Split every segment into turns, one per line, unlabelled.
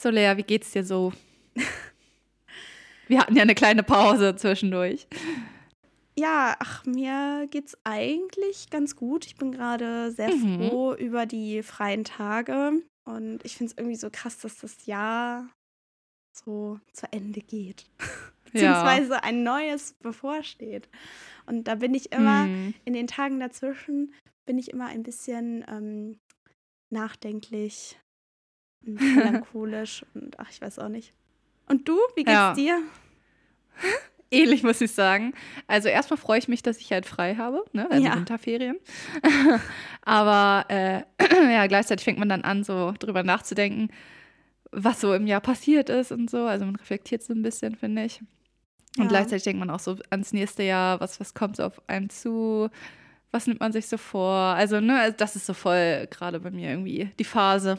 So, Lea, wie geht's dir so? Wir hatten ja eine kleine Pause zwischendurch.
Ja, ach, mir geht's eigentlich ganz gut. Ich bin gerade sehr
Mhm.
froh über die freien Tage. Und ich finde es irgendwie so krass, dass das Jahr so zu Ende geht.
Ja.
Beziehungsweise ein neues bevorsteht. Und da bin ich immer,
Hm.
in den Tagen dazwischen, bin ich immer ein bisschen ähm, nachdenklich und melancholisch und ach, ich weiß auch nicht. Und du, wie geht's
Ja.
dir?
Ähnlich muss ich sagen. Also erstmal freue ich mich, dass ich halt frei habe, ne? also
Ja.
Winterferien. Aber äh, ja, gleichzeitig fängt man dann an, so drüber nachzudenken, was so im Jahr passiert ist und so. Also man reflektiert so ein bisschen, finde ich. Und
Ja.
gleichzeitig denkt man auch so ans nächste Jahr, was, was kommt so auf einen zu, was nimmt man sich so vor. Also, ne, also das ist so voll gerade bei mir irgendwie die Phase.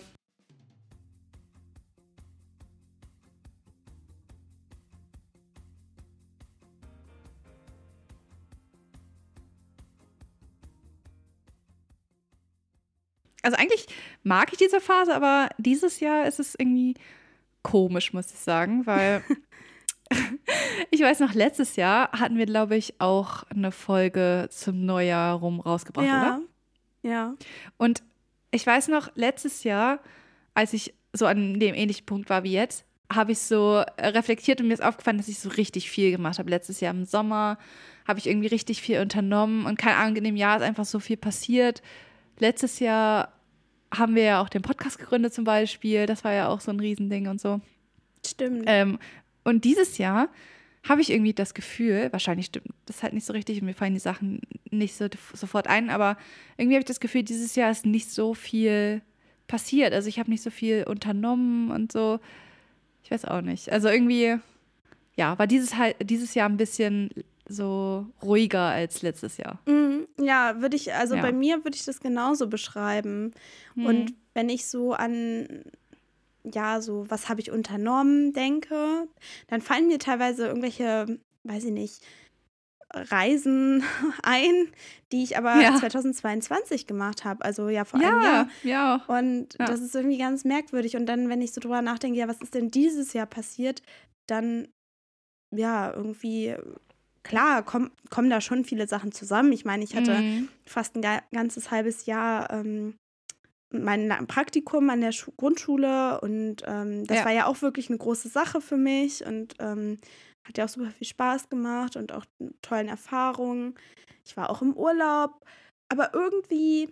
Also eigentlich mag ich diese Phase, aber dieses Jahr ist es irgendwie komisch, muss ich sagen, weil ich weiß noch, letztes Jahr hatten wir, glaube ich, auch eine Folge zum Neujahr rum rausgebracht,
ja.
oder?
Ja.
Und ich weiß noch, letztes Jahr, als ich so an dem ähnlichen Punkt war wie jetzt, habe ich so reflektiert und mir ist aufgefallen, dass ich so richtig viel gemacht habe. Letztes Jahr im Sommer habe ich irgendwie richtig viel unternommen und keine Ahnung, in dem Jahr ist einfach so viel passiert. Letztes Jahr haben wir ja auch den Podcast gegründet zum Beispiel. Das war ja auch so ein Riesending und so.
Stimmt.
Ähm, und dieses Jahr habe ich irgendwie das Gefühl, wahrscheinlich stimmt das halt nicht so richtig und mir fallen die Sachen nicht so sofort ein, aber irgendwie habe ich das Gefühl, dieses Jahr ist nicht so viel passiert. Also ich habe nicht so viel unternommen und so. Ich weiß auch nicht. Also irgendwie, ja, war dieses, halt, dieses Jahr ein bisschen so ruhiger als letztes Jahr.
Mhm, ja, würde ich, also
Ja.
bei mir würde ich das genauso beschreiben. Und wenn ich so an, ja, so, was habe ich unternommen, denke, dann fallen mir teilweise irgendwelche, weiß ich nicht, Reisen ein, die ich aber
Ja.
2022 gemacht habe. Also ja, vor einem
ja,
Jahr.
ja.
Und
Ja.
das ist irgendwie ganz merkwürdig. Und dann, wenn ich so drüber nachdenke, ja, was ist denn dieses Jahr passiert, dann, ja, irgendwie, klar, kommen kommen da schon viele Sachen zusammen. Ich meine, ich hatte
Mhm.
fast ein ga- ganzes halbes Jahr ähm, mein Praktikum an der Schu Grundschule und ähm, das
Ja.
war ja auch wirklich eine große Sache für mich und ähm, hat ja auch super viel Spaß gemacht und auch tollen Erfahrungen. Ich war auch im Urlaub, aber irgendwie,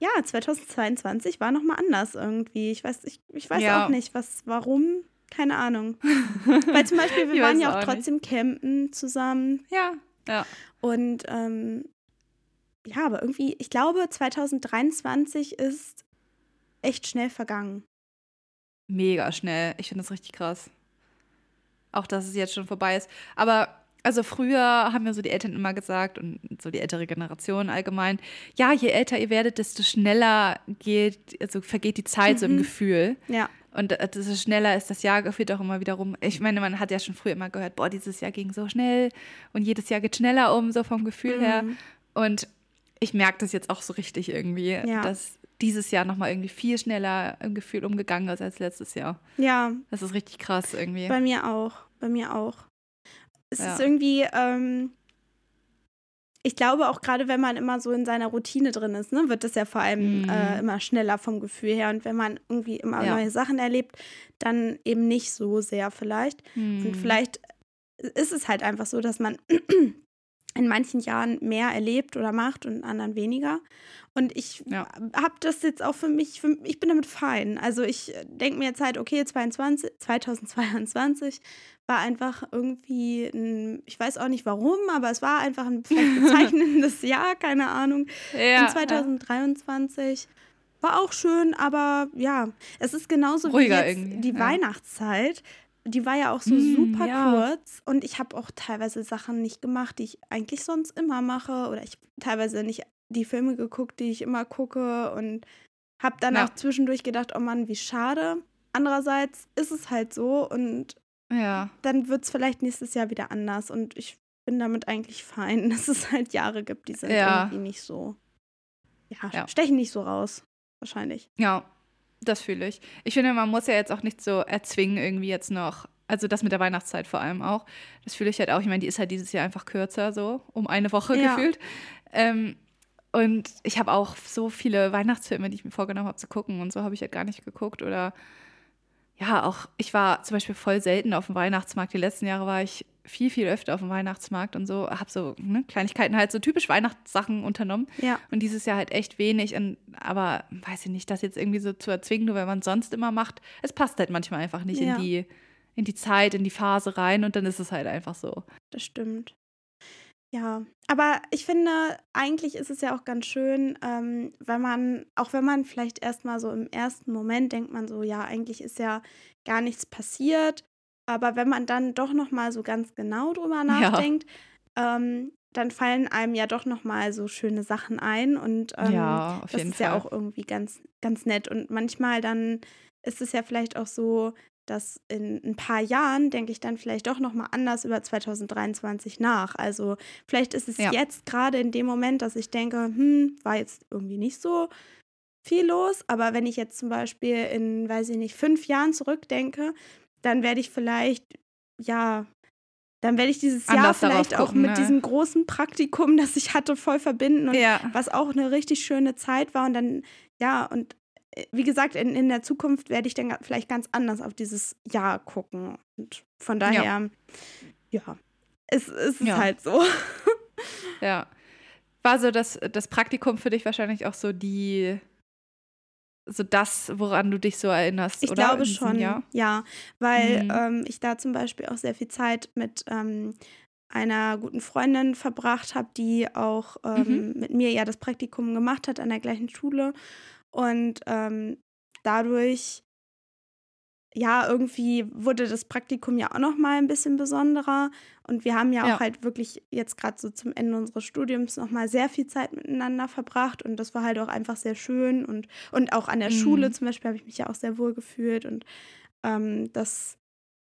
ja, 2022 war nochmal anders irgendwie. Ich weiß, ich, ich weiß
Ja.
auch nicht, was, warum, keine Ahnung. Weil zum Beispiel, wir waren ja auch
auch nicht.
trotzdem campen zusammen
Ja, ja.
und ähm, ja, aber irgendwie, ich glaube, 2023 ist echt schnell vergangen.
Mega schnell. Ich finde das richtig krass. Auch, dass es jetzt schon vorbei ist. Aber, also früher haben ja so die Eltern immer gesagt und so die ältere Generation allgemein, ja, je älter ihr werdet, desto schneller geht, also vergeht die Zeit so im
Mhm.
Gefühl.
Ja,
Und desto schneller ist das Jahr gefühlt auch immer wieder rum. Ich meine, man hat ja schon früher immer gehört, boah, dieses Jahr ging so schnell und jedes Jahr geht schneller um, so vom Gefühl her.
Mhm.
Und ich merke das jetzt auch so richtig irgendwie,
Ja.
dass dieses Jahr nochmal irgendwie viel schneller im Gefühl umgegangen ist als letztes Jahr.
ja,
Das ist richtig krass irgendwie.
bei mir auch. Bei mir auch. Es
Ja.
ist irgendwie, ähm, ich glaube auch gerade, wenn man immer so in seiner Routine drin ist, ne, wird das ja vor allem
Mhm.
äh, immer schneller vom Gefühl her. Und wenn man irgendwie immer
Ja.
neue Sachen erlebt, dann eben nicht so sehr vielleicht. Und
Hm.
vielleicht ist es halt einfach so, dass man in manchen Jahren mehr erlebt oder macht und in anderen weniger. Und ich
Ja.
habe das jetzt auch für mich, für, ich bin damit fein. Also ich denke mir jetzt halt, okay, 22, 2022 war einfach irgendwie, ein, ich weiß auch nicht warum, aber es war einfach ein bezeichnendes Jahr, keine Ahnung.
ja,
Und 2023 war auch schön, aber ja, es ist genauso
Ruhiger
wie jetzt die
ja.
Weihnachtszeit. Die war ja auch so
Mm,
super
ja.
kurz und ich habe auch teilweise Sachen nicht gemacht, die ich eigentlich sonst immer mache oder ich teilweise nicht die Filme geguckt, die ich immer gucke und habe dann
Ja.
auch zwischendurch gedacht, oh Mann, wie schade. Andererseits ist es halt so und
ja.
dann wird es vielleicht nächstes Jahr wieder anders und ich bin damit eigentlich fein, dass es halt Jahre gibt, die sind irgendwie nicht so, Ja. stechen nicht so raus, wahrscheinlich.
Ja. Das fühle ich. Ich finde, man muss ja jetzt auch nicht so erzwingen, irgendwie jetzt noch. Also das mit der Weihnachtszeit vor allem auch. Das fühle ich halt auch. Ich meine, die ist halt dieses Jahr einfach kürzer, so um eine Woche
Ja.
gefühlt. Ähm, und ich habe auch so viele Weihnachtsfilme, die ich mir vorgenommen habe zu gucken und so habe ich halt gar nicht geguckt. Oder ja, auch ich war zum Beispiel voll selten auf dem Weihnachtsmarkt. Die letzten Jahre war ich viel, viel öfter auf dem Weihnachtsmarkt und so, habe so ne, Kleinigkeiten halt so typisch Weihnachtssachen unternommen.
Ja.
Und dieses Jahr halt echt wenig. Und, aber weiß ich nicht, das jetzt irgendwie so zu erzwingen, nur weil man es sonst immer macht. Es passt halt manchmal einfach nicht
Ja.
in, die, in die Zeit, in die Phase rein und dann ist es halt einfach so.
Das stimmt. Ja, aber ich finde, eigentlich ist es ja auch ganz schön, ähm, wenn man, auch wenn man vielleicht erstmal so im ersten Moment denkt man so, ja, eigentlich ist ja gar nichts passiert, aber wenn man dann doch nochmal so ganz genau drüber nachdenkt, ähm, dann fallen einem ja doch nochmal so schöne Sachen ein und ähm,
ja,
das ist
Fall.
ja auch irgendwie ganz, ganz nett. Und manchmal dann ist es ja vielleicht auch so, dass in ein paar Jahren denke ich dann vielleicht doch nochmal anders über 2023 nach. Also vielleicht ist es
Ja.
jetzt gerade in dem Moment, dass ich denke, hm, war jetzt irgendwie nicht so viel los. Aber wenn ich jetzt zum Beispiel in, weiß ich nicht, fünf Jahren zurückdenke, dann werde ich vielleicht, ja, dann werde ich dieses Jahr
Anders darauf
vielleicht auch
gucken,
mit
ne?
diesem großen Praktikum, das ich hatte, voll verbinden und
ja.
was auch eine richtig schöne Zeit war. Und dann, ja, und äh, wie gesagt, in, in der Zukunft werde ich dann vielleicht ganz anders auf dieses Jahr gucken. Und von daher, ja, es, es ist
Ja.
halt so.
Ja. War so das, das Praktikum für dich wahrscheinlich auch so die, so das, woran du dich so erinnerst,
Ich
oder?
glaube schon,
Jahr?
ja, weil
Mhm.
ähm, ich da zum Beispiel auch sehr viel Zeit mit ähm, einer guten Freundin verbracht habe, die auch ähm, mit mir ja das Praktikum gemacht hat an der gleichen Schule und ähm, dadurch ja irgendwie wurde das Praktikum ja auch noch mal ein bisschen besonderer und wir haben ja auch
Ja.
halt wirklich jetzt gerade so zum Ende unseres Studiums noch mal sehr viel Zeit miteinander verbracht und das war halt auch einfach sehr schön und und auch an der
Mhm.
Schule zum Beispiel habe ich mich ja auch sehr wohl gefühlt und ähm, das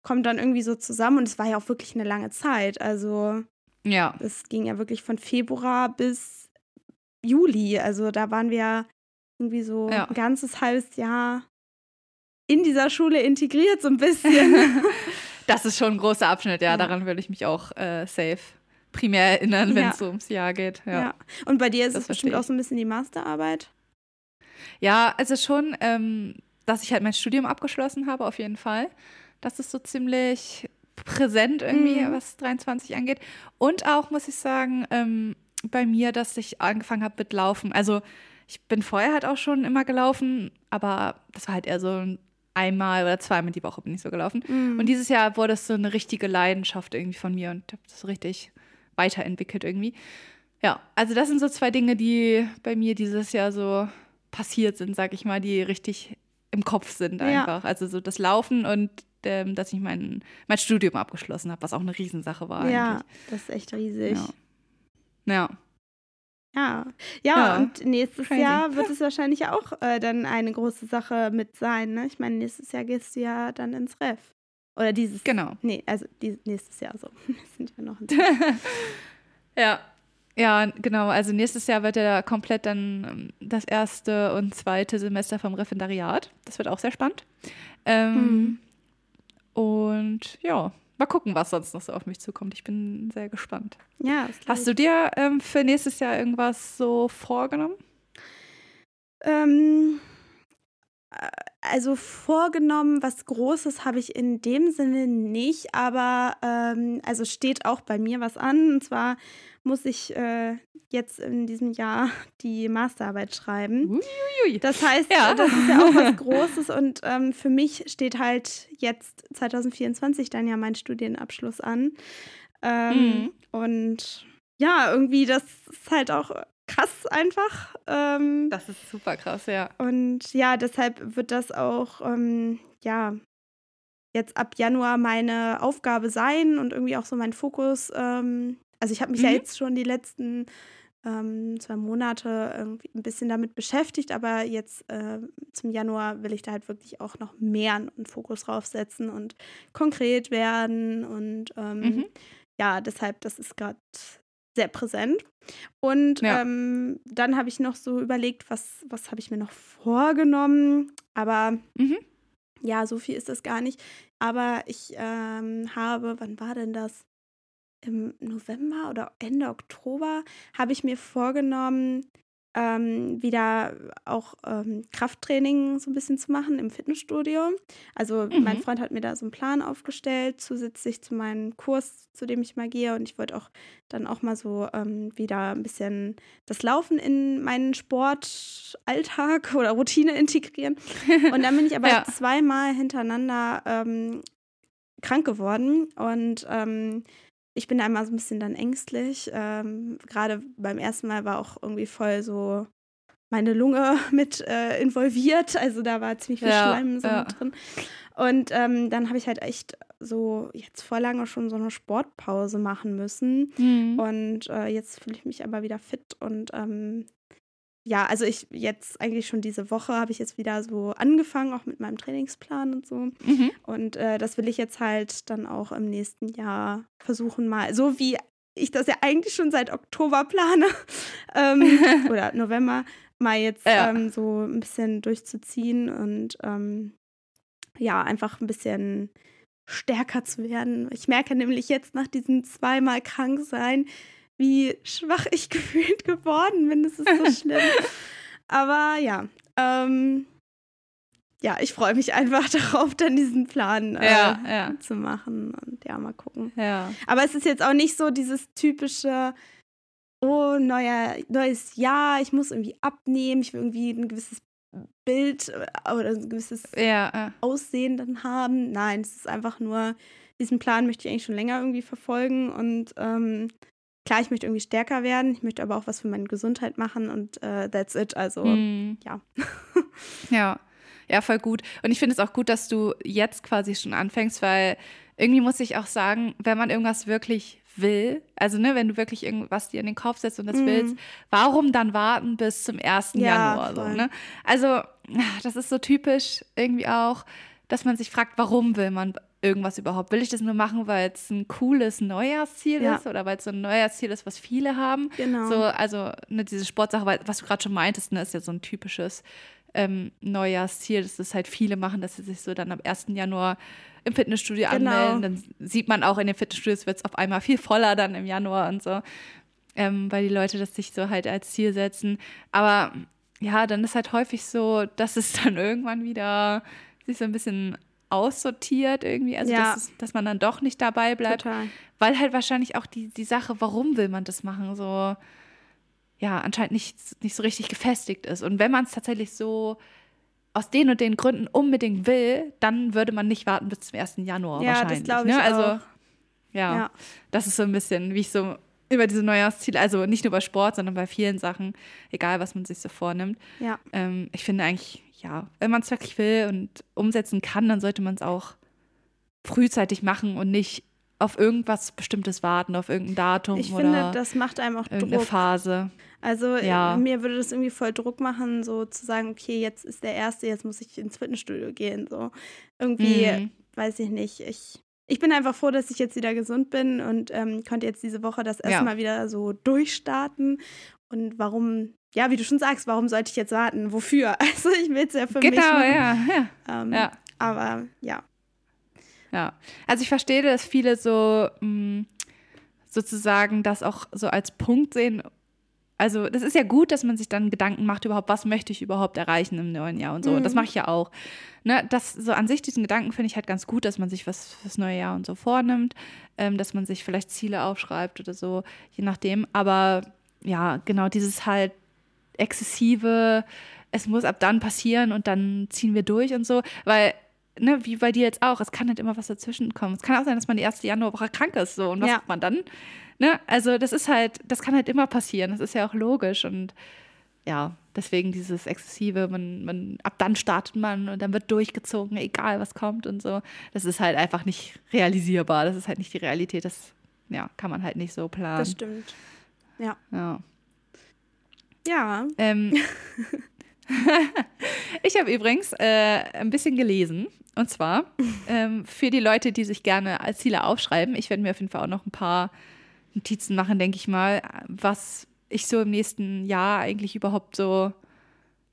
kommt dann irgendwie so zusammen und es war ja auch wirklich eine lange Zeit. Also
Ja.
es ging ja wirklich von Februar bis Juli. Also da waren wir irgendwie so
Ja.
ein ganzes halbes Jahr in dieser Schule integriert, so ein bisschen.
Das ist schon ein großer Abschnitt, ja. Daran würde ich mich auch äh, safe primär erinnern, wenn
Ja.
es so ums Jahr geht. Ja.
ja. Und bei dir ist
Das
es bestimmt
verstehe
auch
ich.
so ein bisschen die Masterarbeit.
Ja, also schon, ähm, dass ich halt mein Studium abgeschlossen habe, auf jeden Fall. Das ist so ziemlich präsent irgendwie,
Mhm.
was 23 angeht. Und auch, muss ich sagen, ähm, bei mir, dass ich angefangen habe mit Laufen. Also ich bin vorher halt auch schon immer gelaufen, aber das war halt eher so ein einmal oder zweimal die Woche bin ich so gelaufen.
Mhm.
Und dieses Jahr wurde es so eine richtige Leidenschaft irgendwie von mir und habe das richtig weiterentwickelt irgendwie. Ja, also das sind so zwei Dinge, die bei mir dieses Jahr so passiert sind, sag ich mal, die richtig im Kopf sind
Ja.
einfach. Also so das Laufen und ähm, dass ich mein, mein Studium abgeschlossen habe, was auch eine Riesensache war
ja,
eigentlich.
das ist echt riesig.
Ja. Ja.
Ja, ja,
Ja,
und nächstes
crazy.
Jahr wird es wahrscheinlich auch äh, dann eine große Sache mit sein. Ne? Ich meine, nächstes Jahr gehst du ja dann ins Ref. Oder dieses.
Genau.
Nee, also dies, nächstes Jahr so. Wir sind ja noch
Ja. Ja, genau. Also nächstes Jahr wird ja komplett dann ähm, das erste und zweite Semester vom Referendariat. Das wird auch sehr spannend. Ähm,
Mhm.
Und ja, mal gucken, was sonst noch so auf mich zukommt. Ich bin sehr gespannt.
Ja,
Hast du dir ähm, für nächstes Jahr irgendwas so vorgenommen?
Ähm, äh, also vorgenommen, was Großes habe ich in dem Sinne nicht, aber ähm, also steht auch bei mir was an. Und zwar muss ich äh, jetzt in diesem Jahr die Masterarbeit schreiben.
Uiuiui.
Das heißt,
Ja.
das ist ja auch was Großes und ähm, für mich steht halt jetzt 2024 dann ja mein Studienabschluss an. Ähm,
Mhm.
Und ja, irgendwie, das ist halt auch krass einfach. Ähm,
Das ist super krass, ja.
und ja, deshalb wird das auch, ähm, ja, jetzt ab Januar meine Aufgabe sein und irgendwie auch so mein Fokus. Ähm, also ich habe mich ja
Mhm.
jetzt schon die letzten ähm, zwei Monate irgendwie ein bisschen damit beschäftigt, aber jetzt äh, zum Januar will ich da halt wirklich auch noch mehr einen Fokus draufsetzen und konkret werden und ähm,
Mhm.
ja, deshalb, das ist gerade sehr präsent. Und
Ja.
ähm, dann habe ich noch so überlegt, was, was habe ich mir noch vorgenommen. Aber
Mhm.
ja, so viel ist das gar nicht. Aber ich ähm, habe, wann war denn das? Im November oder Ende Oktober habe ich mir vorgenommen, ähm, wieder auch ähm, Krafttraining so ein bisschen zu machen im Fitnessstudio. Also mein
Mhm.
Freund hat mir da so einen Plan aufgestellt, zusätzlich zu meinem Kurs, zu dem ich mal gehe. Und ich wollte auch dann auch mal so ähm, wieder ein bisschen das Laufen in meinen Sportalltag oder Routine integrieren. Und dann bin ich aber
Ja.
zweimal hintereinander ähm, krank geworden und ähm, ich bin da immer so ein bisschen dann ängstlich. Ähm, Gerade beim ersten Mal war auch irgendwie voll so meine Lunge mit äh, involviert. Also da war ziemlich viel
Ja,
Schleim so
ja.
mit drin. Und ähm, dann habe ich halt echt so jetzt vor lange schon so eine Sportpause machen müssen.
Mhm.
Und äh, jetzt fühle ich mich aber wieder fit und ähm, ja, also ich jetzt eigentlich schon diese Woche habe ich jetzt wieder so angefangen, auch mit meinem Trainingsplan und so.
Mhm.
Und äh, das will ich jetzt halt dann auch im nächsten Jahr versuchen, mal, so wie ich das ja eigentlich schon seit Oktober plane ähm, oder November, mal jetzt
Ja.
ähm, so ein bisschen durchzuziehen und ähm, ja, einfach ein bisschen stärker zu werden. Ich merke nämlich jetzt nach diesem zweimal krank sein, wie schwach ich gefühlt geworden bin. Das ist so schlimm. Aber ja, ähm, ja, ich freue mich einfach darauf, dann diesen Plan äh,
Ja, ja.
zu machen und ja, mal gucken.
Ja.
Aber es ist jetzt auch nicht so dieses typische, oh, neuer, neues Jahr, ich muss irgendwie abnehmen, ich will irgendwie ein gewisses Bild äh, oder ein gewisses. Aussehen dann haben. Nein, es ist einfach nur, diesen Plan möchte ich eigentlich schon länger irgendwie verfolgen und ähm, klar, ich möchte irgendwie stärker werden, ich möchte aber auch was für meine Gesundheit machen und äh, that's it. Also,
Mhm.
ja.
Ja, ja, voll gut. Und ich finde es auch gut, dass du jetzt quasi schon anfängst, weil irgendwie muss ich auch sagen, wenn man irgendwas wirklich will, also ne, wenn du wirklich irgendwas dir in den Kopf setzt und das
Mhm.
willst, warum dann warten bis zum 1.
Ja,
Januar? So, ne? Also, das ist so typisch irgendwie auch, dass man sich fragt, warum will man irgendwas überhaupt? Will ich das nur machen, weil es ein cooles Neujahrsziel
Ja.
ist oder weil es so ein Neujahrsziel ist, was viele haben?
Genau.
So, also ne, diese Sportsache, weil, was du gerade schon meintest, ne, ist ja so ein typisches ähm, Neujahrsziel, dass das halt viele machen, dass sie sich so dann am 1. Januar im Fitnessstudio
Genau.
anmelden. Dann sieht man auch in den Fitnessstudios wird es auf einmal viel voller dann im Januar und so, ähm, weil die Leute das sich so halt als Ziel setzen. Aber ja, dann ist halt häufig so, dass es dann irgendwann wieder sich so ein bisschen aussortiert irgendwie, also
Ja.
dass, dass man dann doch nicht dabei bleibt
Total.
weil halt wahrscheinlich auch die, die Sache, warum will man das machen, so ja, anscheinend nicht, nicht so richtig gefestigt ist. Und wenn man es tatsächlich so aus den und den Gründen unbedingt will, dann würde man nicht warten bis zum 1. Januar
Ja, das
wahrscheinlich.
glaube ich
ne? Also,
auch.
ja,
Ja.
das ist so ein bisschen, wie ich so über diese Neujahrsziele, also nicht nur bei Sport, sondern bei vielen Sachen, egal was man sich so vornimmt.
Ja.
Ähm, ich finde eigentlich, ja, wenn man es wirklich will und umsetzen kann, dann sollte man es auch frühzeitig machen und nicht auf irgendwas Bestimmtes warten, auf irgendein Datum
Ich
oder
finde, das macht einem auch
irgendeine
Druck.
Phase.
Also
Ja.
äh, mir würde das irgendwie voll Druck machen, so zu sagen, okay, jetzt ist der erste, jetzt muss ich ins Fitnessstudio gehen. So irgendwie,
Mhm.
weiß ich nicht. Ich, ich bin einfach froh, dass ich jetzt wieder gesund bin und ähm, konnte jetzt diese Woche das
Ja.
erstmal wieder so durchstarten. Und warum, ja, wie du schon sagst, warum sollte ich jetzt warten? Wofür? Also ich will es ja für mich
Genau, ja, ja,
Ähm,
ja,
Aber ja.
ja. Also ich verstehe, dass viele so mh, sozusagen das auch so als Punkt sehen. Also das ist ja gut, dass man sich dann Gedanken macht überhaupt, was möchte ich überhaupt erreichen im neuen Jahr und so. Und das
Mhm.
mache ich ja auch. Ne, das so an sich diesen Gedanken finde ich halt ganz gut, dass man sich was fürs neue Jahr und so vornimmt, ähm, dass man sich vielleicht Ziele aufschreibt oder so, je nachdem. Aber ja, genau dieses halt exzessive, es muss ab dann passieren und dann ziehen wir durch und so, weil ne, wie bei dir jetzt auch, es kann halt immer was dazwischen kommen. Es kann auch sein, dass man die erste Januarwoche krank ist so und was
Ja.
macht man dann? Ne? Also das ist halt, das kann halt immer passieren. Das ist ja auch logisch und ja, deswegen dieses exzessive, man, man, ab dann startet man und dann wird durchgezogen, egal was kommt und so. Das ist halt einfach nicht realisierbar. Das ist halt nicht die Realität. Das ja, kann man halt nicht so planen.
Das stimmt.
Ja.
Ja.
Ähm, ich habe übrigens äh, ein bisschen gelesen. Und zwar ähm, für die Leute, die sich gerne als Ziele aufschreiben. Ich werde mir auf jeden Fall auch noch ein paar Notizen machen, denke ich mal, was ich so im nächsten Jahr eigentlich überhaupt so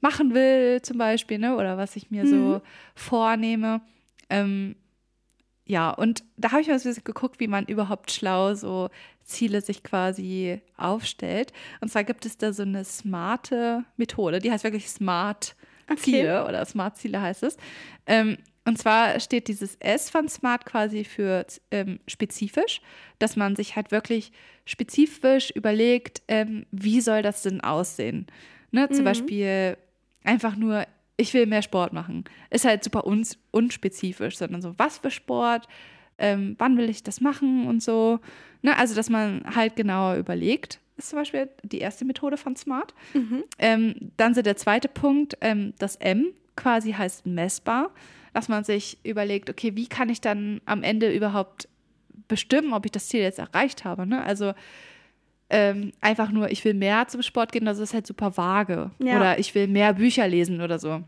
machen will, zum Beispiel, ne? Oder was ich mir mhm. so vornehme. Ähm, ja, und da habe ich mal so geguckt, wie man überhaupt schlau so Ziele sich quasi aufstellt. Und zwar gibt es da so eine smarte Methode, die heißt wirklich Smart Ziele okay. oder Smart Ziele heißt es. Ähm, und zwar steht dieses S von Smart quasi für ähm, spezifisch, dass man sich halt wirklich spezifisch überlegt, ähm, wie soll das denn aussehen. Ne? Mhm. Zum Beispiel einfach nur, ich will mehr Sport machen. Ist halt super uns unspezifisch, sondern so, was für Sport, ähm, wann will ich das machen und so. Ne? Also, dass man halt genauer überlegt, ist zum Beispiel die erste Methode von Smart. Mhm. Ähm, dann so der zweite Punkt, ähm, das M quasi heißt messbar dass man sich überlegt, okay, wie kann ich dann am Ende überhaupt bestimmen, ob ich das Ziel jetzt erreicht habe. Ne? Also ähm, einfach nur, ich will mehr zum Sport gehen, das ist halt super vage. Ja. Oder ich will mehr Bücher lesen oder so.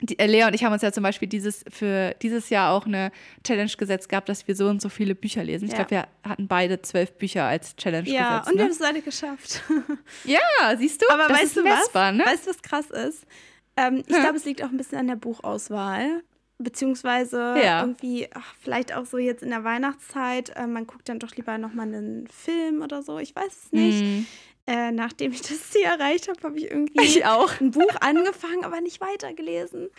Die, äh, Lea und ich haben uns ja zum Beispiel dieses, für dieses Jahr auch eine Challenge gesetzt gehabt, dass wir so und so viele Bücher lesen. Ich ja. glaube, wir hatten beide zwölf Bücher als Challenge ja,
gesetzt. Ja, und ne? wir haben es alle geschafft.
ja, siehst du?
Aber das weißt, du messbar, was? Ne? weißt du, was krass ist? Ähm, ich glaube, es liegt auch ein bisschen an der Buchauswahl. Beziehungsweise ja. irgendwie, ach, vielleicht auch so jetzt in der Weihnachtszeit, äh, man guckt dann doch lieber nochmal einen Film oder so, ich weiß es nicht. Mhm. Äh, nachdem ich das Ziel erreicht habe, habe ich irgendwie
ich
ein Buch angefangen, aber nicht weitergelesen.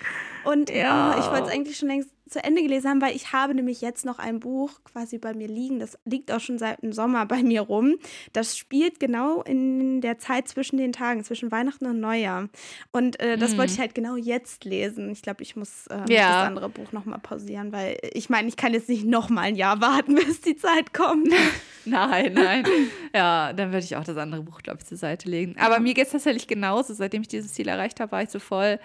Und ja. äh, ich wollte es eigentlich schon längst zu Ende gelesen haben, weil ich habe nämlich jetzt noch ein Buch quasi bei mir liegen. Das liegt auch schon seit dem Sommer bei mir rum. Das spielt genau in der Zeit zwischen den Tagen, zwischen Weihnachten und Neujahr. Und äh, das mhm. wollte ich halt genau jetzt lesen. Ich glaube, ich muss äh, ja. das andere Buch nochmal pausieren, weil ich meine, ich kann jetzt nicht nochmal ein Jahr warten, bis die Zeit kommt.
nein, nein. Ja, dann würde ich auch das andere Buch, glaube ich, zur Seite legen. Aber mir geht es tatsächlich genauso. Seitdem ich dieses Ziel erreicht habe, war ich so voll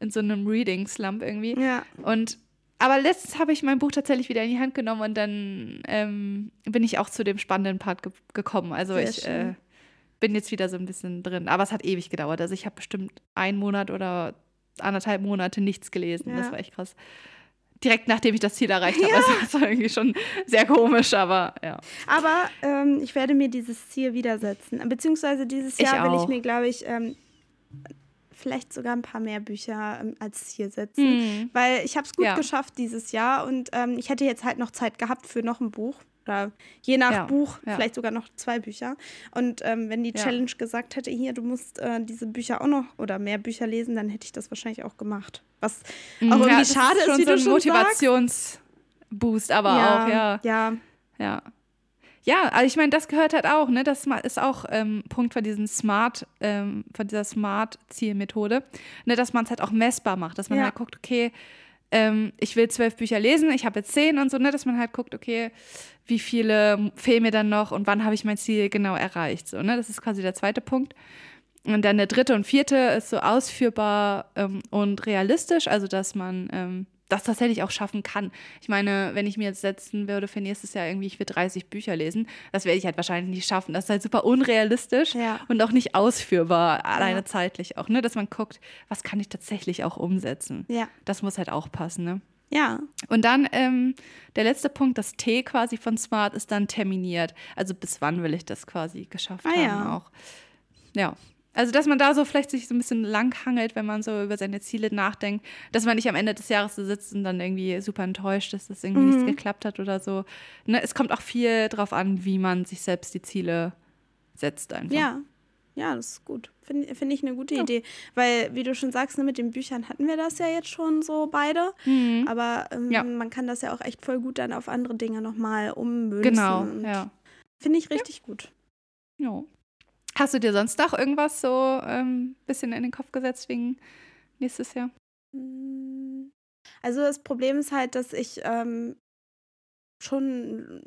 in so einem Reading-Slump irgendwie.
Ja.
Und aber letztens habe ich mein Buch tatsächlich wieder in die Hand genommen und dann ähm, bin ich auch zu dem spannenden Part ge gekommen. Also Sehr ich äh, bin jetzt wieder so ein bisschen drin. Aber es hat ewig gedauert. Also ich habe bestimmt einen Monat oder anderthalb Monate nichts gelesen. Ja. Das war echt krass. Direkt nachdem ich das Ziel erreicht habe. Ja. Also das war irgendwie schon sehr komisch, aber ja.
Aber ähm, ich werde mir dieses Ziel widersetzen. Beziehungsweise dieses Jahr ich will ich mir, glaube ich, ähm, vielleicht sogar ein paar mehr Bücher ähm, als Ziel setzen, mhm. weil ich habe es gut ja. geschafft dieses Jahr und ähm, ich hätte jetzt halt noch Zeit gehabt für noch ein Buch oder je nach ja. Buch vielleicht sogar noch zwei Bücher. Und ähm, wenn die Challenge gesagt hätte, hier, du musst äh, diese Bücher auch noch oder mehr Bücher lesen, dann hätte ich das wahrscheinlich auch gemacht. Was mhm. auch irgendwie schade ist,
schon
wie
so
ein
Motivationsboost, aber auch, ja.
Ja.
Ja. Ja, also ich meine, das gehört halt auch, ne? Das ist auch ähm, Punkt von diesem Smart, ähm, von dieser Smart-Zielmethode, ne? Dass man es halt auch messbar macht, dass man ja. halt guckt, okay, ähm, ich will zwölf Bücher lesen, ich habe jetzt zehn und so, ne? Dass man halt guckt, okay, wie viele fehlen mir dann noch und wann habe ich mein Ziel genau erreicht, so, ne? Das ist quasi der zweite Punkt. Und dann der dritte und vierte ist so ausführbar ähm, und realistisch, also dass man ähm, das tatsächlich auch schaffen kann. Ich meine, wenn ich mir jetzt setzen würde für nächstes Jahr irgendwie, ich will 30 Bücher lesen, das werde ich halt wahrscheinlich nicht schaffen. Das ist halt super unrealistisch ja. und auch nicht ausführbar, alleine ja. zeitlich auch, ne? Dass man guckt, was kann ich tatsächlich auch umsetzen.
Ja.
Das muss halt auch passen, ne?
Ja.
Und dann ähm, der letzte Punkt, das T quasi von Smart ist dann terminiert. Also bis wann will ich das quasi geschafft ah, haben ja. auch. Ja, also, dass man da so vielleicht sich so ein bisschen langhangelt, wenn man so über seine Ziele nachdenkt, dass man nicht am Ende des Jahres so sitzt und dann irgendwie super enttäuscht ist, dass irgendwie mhm. nichts geklappt hat oder so. Ne, es kommt auch viel drauf an, wie man sich selbst die Ziele setzt einfach.
Ja, ja, das ist gut. Finde find ich eine gute ja. Idee. Weil, wie du schon sagst, ne, mit den Büchern hatten wir das ja jetzt schon so beide. Mhm. Aber ähm, ja. man kann das ja auch echt voll gut dann auf andere Dinge nochmal ummünzen.
Genau, ja.
Finde ich richtig gut.
Ja. Hast du dir sonst noch irgendwas so ein ähm, bisschen in den Kopf gesetzt wegen nächstes Jahr?
Hm. Also das Problem ist halt, dass ich ähm, schon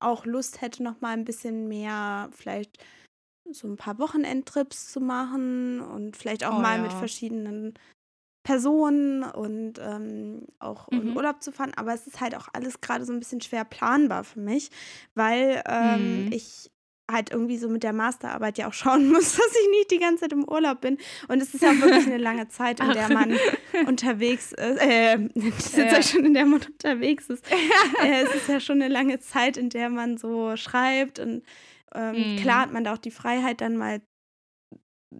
auch Lust hätte, noch mal ein bisschen mehr vielleicht so ein paar Wochenendtrips zu machen und vielleicht auch oh, mal ja. mit verschiedenen Personen und ähm, auch mhm. in Urlaub zu fahren. Aber es ist halt auch alles gerade so ein bisschen schwer planbar für mich, weil ähm, mhm. ich halt irgendwie so mit der Masterarbeit ja auch schauen muss, dass ich nicht die ganze Zeit im Urlaub bin. Und es ist ja wirklich eine lange Zeit, in der man unterwegs ist. Äh, ist ja. schon, in der man unterwegs ist. äh, es ist ja schon eine lange Zeit, in der man so schreibt. Und ähm, mhm. klar hat man da auch die Freiheit, dann mal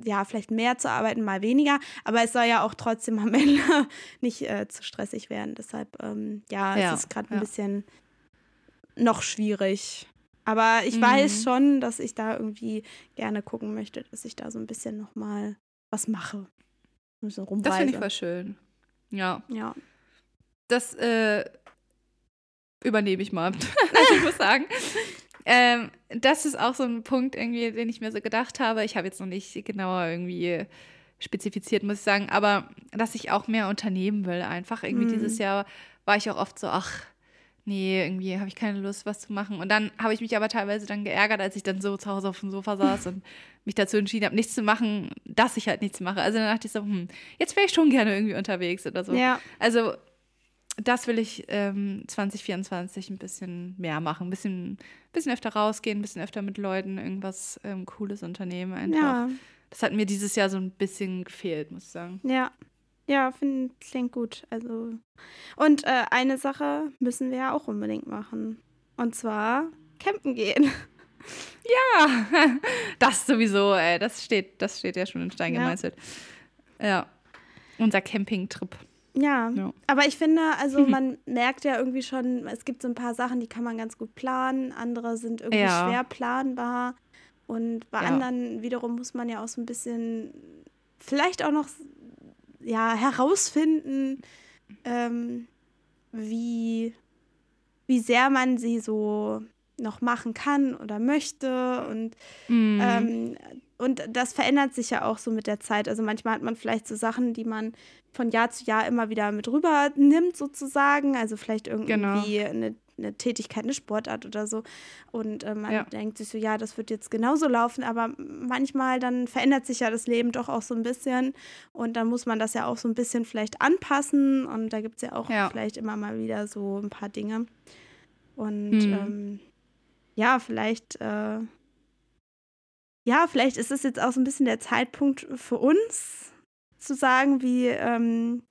ja, vielleicht mehr zu arbeiten, mal weniger. Aber es soll ja auch trotzdem am Ende nicht äh, zu stressig werden. Deshalb, ähm, ja, ja, es ist gerade ein bisschen noch schwierig. Aber ich mhm. weiß schon, dass ich da irgendwie gerne gucken möchte, dass ich da so ein bisschen noch mal was mache.
So das finde ich voll schön. Ja.
Ja.
Das äh, übernehme ich mal. ich muss sagen. Ähm, das ist auch so ein Punkt, irgendwie, den ich mir so gedacht habe. Ich habe jetzt noch nicht genauer irgendwie spezifiziert, muss ich sagen, aber dass ich auch mehr unternehmen will. Einfach irgendwie mhm. dieses Jahr war ich auch oft so, ach, nee, irgendwie habe ich keine Lust, was zu machen. Und dann habe ich mich aber teilweise dann geärgert, als ich dann so zu Hause auf dem Sofa saß und mich dazu entschieden habe, nichts zu machen, dass ich halt nichts mache. Also dann dachte ich so, hm, jetzt wäre ich schon gerne irgendwie unterwegs oder so.
Ja.
Also das will ich ähm, 2024 ein bisschen mehr machen, ein bisschen, bisschen öfter rausgehen, ein bisschen öfter mit Leuten irgendwas ähm, Cooles unternehmen einfach. Ja. Das hat mir dieses Jahr so ein bisschen gefehlt, muss ich sagen.
Ja, ja, find, klingt gut. Also. Und äh, eine Sache müssen wir ja auch unbedingt machen. Und zwar campen gehen.
Ja, das sowieso, ey. Das steht, das steht ja schon in Stein gemeißelt. Ja. ja. Unser Campingtrip.
Ja. ja. aber ich finde, also man merkt ja irgendwie schon, es gibt so ein paar Sachen, die kann man ganz gut planen, andere sind irgendwie ja. schwer planbar. Und bei anderen wiederum muss man ja auch so ein bisschen vielleicht auch noch ja, herausfinden, ähm, wie, wie sehr man sie so noch machen kann oder möchte. Und, mm. ähm, und das verändert sich ja auch so mit der Zeit. Also manchmal hat man vielleicht so Sachen, die man von Jahr zu Jahr immer wieder mit rüber nimmt, sozusagen. Also vielleicht irgendwie genau. eine eine Tätigkeit, eine Sportart oder so. Und äh, man ja. denkt sich so, ja, das wird jetzt genauso laufen, aber manchmal dann verändert sich ja das Leben doch auch so ein bisschen. Und dann muss man das ja auch so ein bisschen vielleicht anpassen. Und da gibt es ja auch ja. vielleicht immer mal wieder so ein paar Dinge. Und mhm. ähm, ja, vielleicht, äh, ja, vielleicht ist es jetzt auch so ein bisschen der Zeitpunkt für uns zu sagen, wie ähm,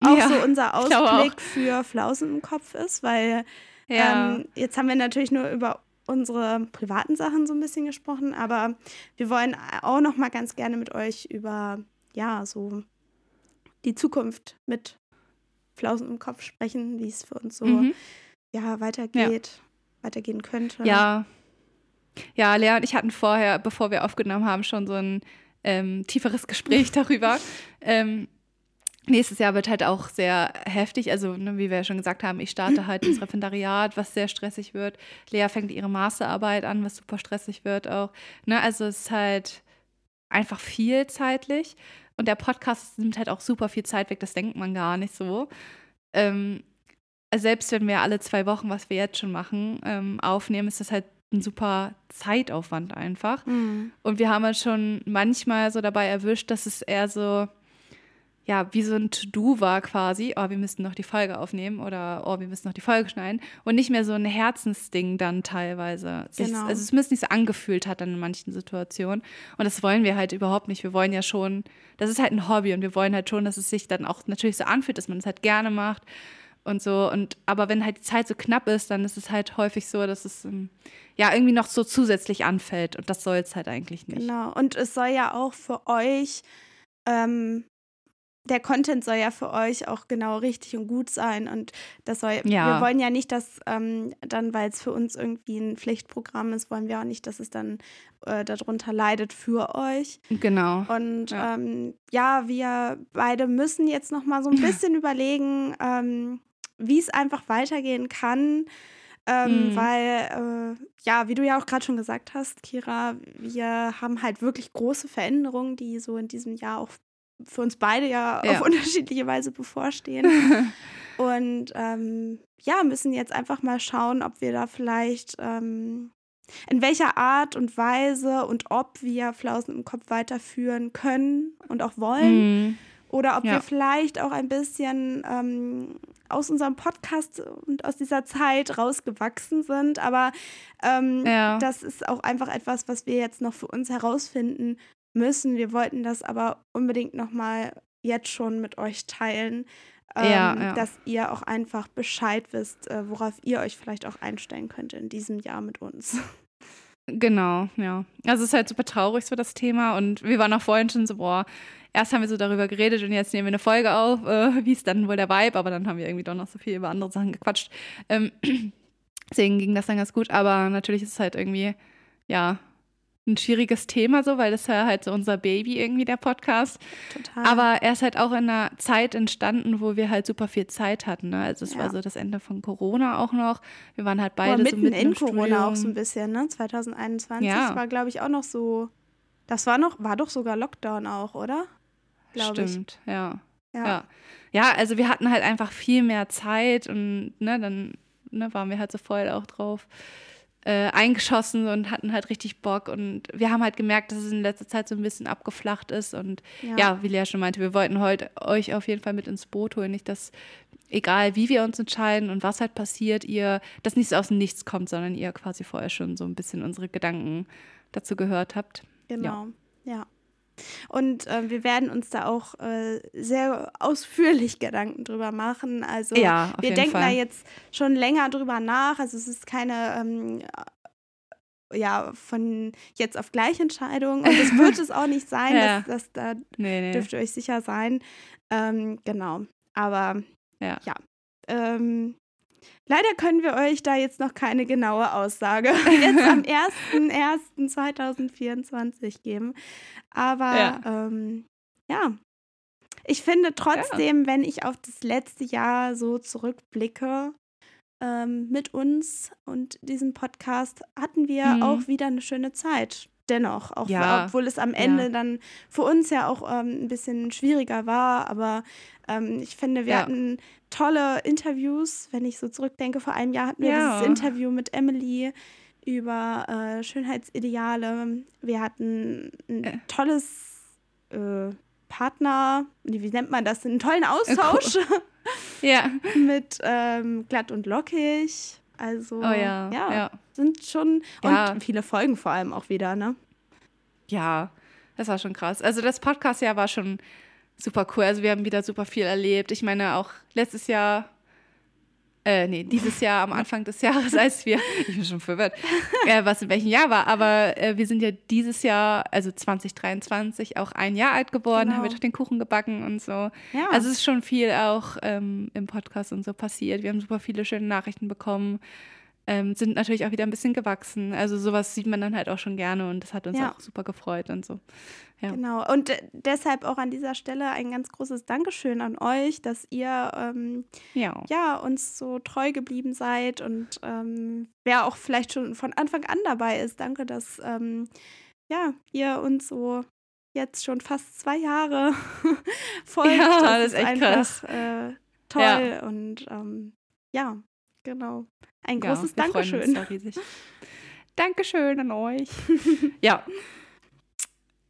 auch ja, so unser Ausblick für Flausen im Kopf ist, weil ja. Ähm, jetzt haben wir natürlich nur über unsere privaten Sachen so ein bisschen gesprochen, aber wir wollen auch noch mal ganz gerne mit euch über ja so die Zukunft mit Flausen im Kopf sprechen, wie es für uns so mhm. ja weitergeht, ja. weitergehen könnte.
Ja, ja, Lea und ich hatten vorher, bevor wir aufgenommen haben, schon so ein ähm, tieferes Gespräch darüber. ähm, Nächstes Jahr wird halt auch sehr heftig. Also, ne, wie wir ja schon gesagt haben, ich starte halt ins Referendariat, was sehr stressig wird. Lea fängt ihre Masterarbeit an, was super stressig wird auch. Ne, also, es ist halt einfach viel zeitlich. Und der Podcast nimmt halt auch super viel Zeit weg, das denkt man gar nicht so. Ähm, selbst wenn wir alle zwei Wochen, was wir jetzt schon machen, ähm, aufnehmen, ist das halt ein super Zeitaufwand einfach. Mhm. Und wir haben halt schon manchmal so dabei erwischt, dass es eher so ja, wie so ein To-Do war quasi, oh, wir müssten noch die Folge aufnehmen oder oh, wir müssen noch die Folge schneiden und nicht mehr so ein Herzensding dann teilweise. Genau. also es müsste nicht so angefühlt hat dann in manchen Situationen und das wollen wir halt überhaupt nicht. Wir wollen ja schon, das ist halt ein Hobby und wir wollen halt schon, dass es sich dann auch natürlich so anfühlt, dass man es halt gerne macht und so und aber wenn halt die Zeit so knapp ist, dann ist es halt häufig so, dass es ähm, ja irgendwie noch so zusätzlich anfällt und das soll es halt eigentlich nicht.
Genau und es soll ja auch für euch ähm, der Content soll ja für euch auch genau richtig und gut sein. Und das soll, ja. wir wollen ja nicht, dass ähm, dann, weil es für uns irgendwie ein Pflichtprogramm ist, wollen wir auch nicht, dass es dann äh, darunter leidet für euch.
Genau.
Und ja, ähm, ja wir beide müssen jetzt noch mal so ein bisschen überlegen, ähm, wie es einfach weitergehen kann. Ähm, mhm. Weil, äh, ja, wie du ja auch gerade schon gesagt hast, Kira, wir haben halt wirklich große Veränderungen, die so in diesem Jahr auch für uns beide ja, ja. auf unterschiedliche Weise bevorstehen. und ähm, ja, müssen jetzt einfach mal schauen, ob wir da vielleicht ähm, in welcher Art und Weise und ob wir Flausen im Kopf weiterführen können und auch wollen. Mhm. oder ob
Ja.
wir vielleicht auch ein bisschen ähm, aus unserem Podcast und aus dieser Zeit rausgewachsen sind. Aber ähm,
Ja.
das ist auch einfach etwas, was wir jetzt noch für uns herausfinden müssen. Wir wollten das aber unbedingt nochmal jetzt schon mit euch teilen, ähm,
Ja, ja.
dass ihr auch einfach Bescheid wisst, äh, worauf ihr euch vielleicht auch einstellen könnt in diesem Jahr mit uns.
Genau, ja. Also es ist halt super traurig so das Thema und wir waren auch vorhin schon so, boah, erst haben wir so darüber geredet und jetzt nehmen wir eine Folge auf, äh, wie ist dann wohl der Vibe, aber dann haben wir irgendwie doch noch so viel über andere Sachen gequatscht. Ähm, deswegen ging das dann ganz gut, aber natürlich ist es halt irgendwie, ja, ein schwieriges Thema so, weil das ist ja halt so unser Baby irgendwie, der Podcast.
Total.
Aber er ist halt auch in einer Zeit entstanden, wo wir halt super viel Zeit hatten. Ne? Also es
Ja.
war so das Ende von Corona auch noch. Wir waren halt beide
mitten,
so mitten
in
im
Corona auch so
Studium.
ein bisschen, ne? 2021
Ja.
war, glaube ich, auch noch so. Das war noch, war doch sogar Lockdown auch, oder? Glaube ich.
Stimmt, ja.
Ja.
Ja. ja, also wir hatten halt einfach viel mehr Zeit und ne, dann ne, waren wir halt so voll auch drauf äh, eingeschossen und hatten halt richtig Bock. Und wir haben halt gemerkt, dass es in letzter Zeit so ein bisschen abgeflacht ist. Und
Ja.
ja, wie Lea schon meinte, wir wollten heute euch auf jeden Fall mit ins Boot holen. Nicht, dass, egal wie wir uns entscheiden und was halt passiert, ihr, dass nichts aus dem Nichts kommt, sondern ihr quasi vorher schon so ein bisschen unsere Gedanken dazu gehört habt.
Genau, ja. Und äh, wir werden uns da auch äh, sehr ausführlich Gedanken drüber machen. Also
Ja,
wir denken
Fall.
da jetzt schon länger drüber nach. Also es ist keine ähm, ja, von jetzt auf gleich Entscheidung. Und es wird es auch nicht sein,
Ja.
dass, dass da
Nee, nee.
dürft ihr euch sicher sein. Ähm, genau. Aber
Ja.
Ähm, leider können wir euch da jetzt noch keine genaue Aussage jetzt am 01.01.2024 geben. Aber
Ja.
ähm, ja, ich finde trotzdem, wenn ich auf das letzte Jahr so zurückblicke, ähm, mit uns und diesem Podcast hatten wir
Mhm.
auch wieder eine schöne Zeit. Dennoch, auch
Ja.
obwohl es am Ende
Ja.
dann für uns ja auch ähm, ein bisschen schwieriger war. Aber ähm, ich finde, wir
Ja.
hatten tolle Interviews. Wenn ich so zurückdenke, vor einem Jahr hatten wir dieses Interview mit Emily über äh, Schönheitsideale. Wir hatten ein
Äh.
tolles äh, Partner, wie nennt man das? Einen tollen Austausch
Ja.
mit ähm, glatt und lockig. Also
Oh ja.
ja,
ja.
sind schon
Ja.
und viele Folgen vor allem auch wieder, ne?
Ja, das war schon krass. Also das Podcast-Jahr war schon super cool. Also wir haben wieder super viel erlebt. Ich meine auch letztes Jahr, äh, nee, dieses Jahr am Anfang des Jahres, als wir, ich bin schon verwirrt, äh, was in welchem Jahr war, aber äh, wir sind ja dieses Jahr, also 2023, auch ein Jahr alt geworden,
Genau.
haben wir doch den Kuchen gebacken und so.
Ja.
Also es ist schon viel auch ähm, im Podcast und so passiert. Wir haben super viele schöne Nachrichten bekommen. Ähm, sind natürlich auch wieder ein bisschen gewachsen. Also sowas sieht man dann halt auch schon gerne und das hat uns
Ja.
auch super gefreut und so. Ja.
Genau. Und äh, deshalb auch an dieser Stelle ein ganz großes Dankeschön an euch, dass ihr ähm,
Ja.
ja, uns so treu geblieben seid und ähm, wer auch vielleicht schon von Anfang an dabei ist, danke, dass ähm, ja, ihr uns so jetzt schon fast zwei Jahre folgt.
Ja, das ist echt
einfach äh, toll und ähm, ja, genau. Ein
Ja,
großes
wir freuen uns
Dankeschön.
riesig. Dankeschön an euch. ja.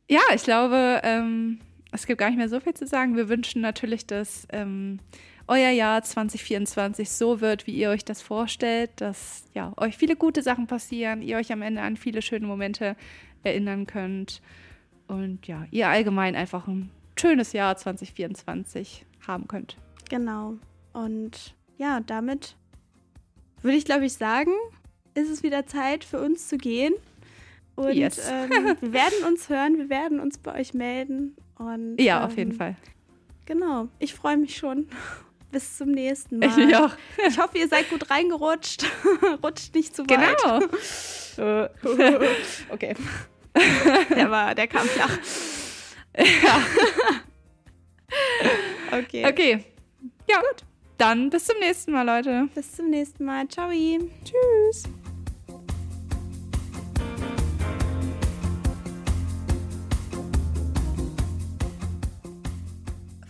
Ja, ich glaube, ähm, es gibt gar nicht mehr so viel zu sagen. Wir wünschen natürlich, dass ähm, euer Jahr 2024 so wird, wie ihr euch das vorstellt, dass ja, euch viele gute Sachen passieren, ihr euch am Ende an viele schöne Momente erinnern könnt und ja, ihr allgemein einfach ein schönes Jahr 2024 haben könnt.
Genau. Und ja, damit würde ich, glaube ich, sagen, ist es wieder Zeit für uns zu gehen. Und
Yes.
ähm, wir werden uns hören, wir werden uns bei euch melden. Und,
Ja,
ähm,
auf jeden Fall.
Genau. Ich freue mich schon. Bis zum nächsten Mal.
Ich auch.
Ich hoffe, ihr seid gut reingerutscht. Rutscht nicht zu weit.
Genau.
okay. Der war, der kam flach.
ja.
Okay.
Okay. Ja, gut. Dann bis zum nächsten Mal, Leute.
Bis zum nächsten Mal. Ciao.
Tschüss.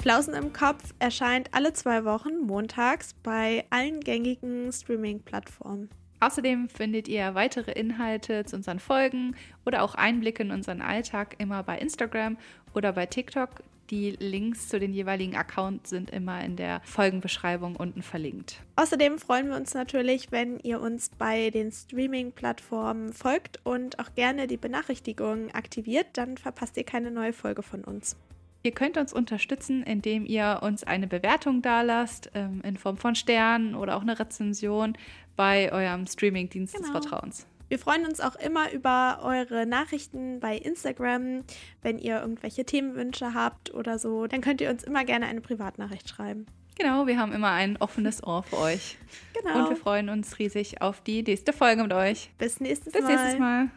Flausen im Kopf erscheint alle zwei Wochen montags bei allen gängigen Streaming-Plattformen.
Außerdem findet ihr weitere Inhalte zu unseren Folgen oder auch Einblicke in unseren Alltag immer bei Instagram oder bei TikTok. Die Links zu den jeweiligen Accounts sind immer in der Folgenbeschreibung unten verlinkt.
Außerdem freuen wir uns natürlich, wenn ihr uns bei den Streaming-Plattformen folgt und auch gerne die Benachrichtigungen aktiviert. Dann verpasst ihr keine neue Folge von uns.
Ihr könnt uns unterstützen, indem ihr uns eine Bewertung dalasst, ähm, in Form von Sternen oder auch eine Rezension bei eurem Streaming-Dienst genau. des Vertrauens.
Wir freuen uns auch immer über eure Nachrichten bei Instagram. Wenn ihr irgendwelche Themenwünsche habt oder so, dann könnt ihr uns immer gerne eine Privatnachricht schreiben.
Genau, wir haben immer ein offenes Ohr für euch. Genau. Und wir freuen uns riesig auf die nächste Folge mit euch.
Bis nächstes
Bis
Mal.
Bis nächstes Mal.